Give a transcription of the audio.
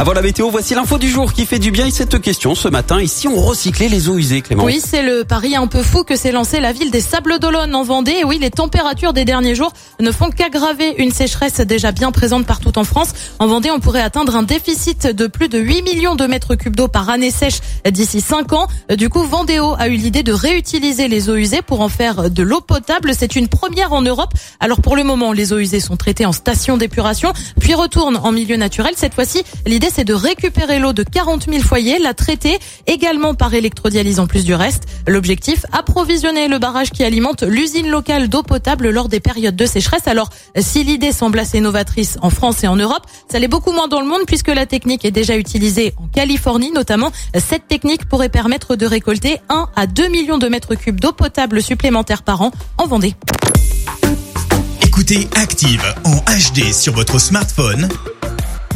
Avant la météo, voici l'info du jour qui fait du bien et cette question ce matin. Et si on recyclait les eaux usées, Clément Oui, c'est le pari un peu fou que s'est lancé la ville des Sables d'Olonne en Vendée. Et oui, les températures des derniers jours ne font qu'aggraver une sécheresse déjà bien présente partout en France. En Vendée, on pourrait atteindre un déficit de plus de 8 millions de mètres cubes d'eau par année sèche d'ici 5 ans. Du coup, Vendéo a eu l'idée de réutiliser les eaux usées pour en faire de l'eau potable. C'est une première en Europe. Alors pour le moment, les eaux usées sont traitées en station d'épuration, puis retournent en milieu naturel. Cette fois-ci, l'idée c'est de récupérer l'eau de 40 000 foyers, la traiter également par électrodialyse en plus du reste. L'objectif, approvisionner le barrage qui alimente l'usine locale d'eau potable lors des périodes de sécheresse. Alors, si l'idée semble assez novatrice en France et en Europe, ça l'est beaucoup moins dans le monde puisque la technique est déjà utilisée en Californie notamment. Cette technique pourrait permettre de récolter 1 à 2 millions de mètres cubes d'eau potable supplémentaires par an en Vendée. Écoutez Active en HD sur votre smartphone,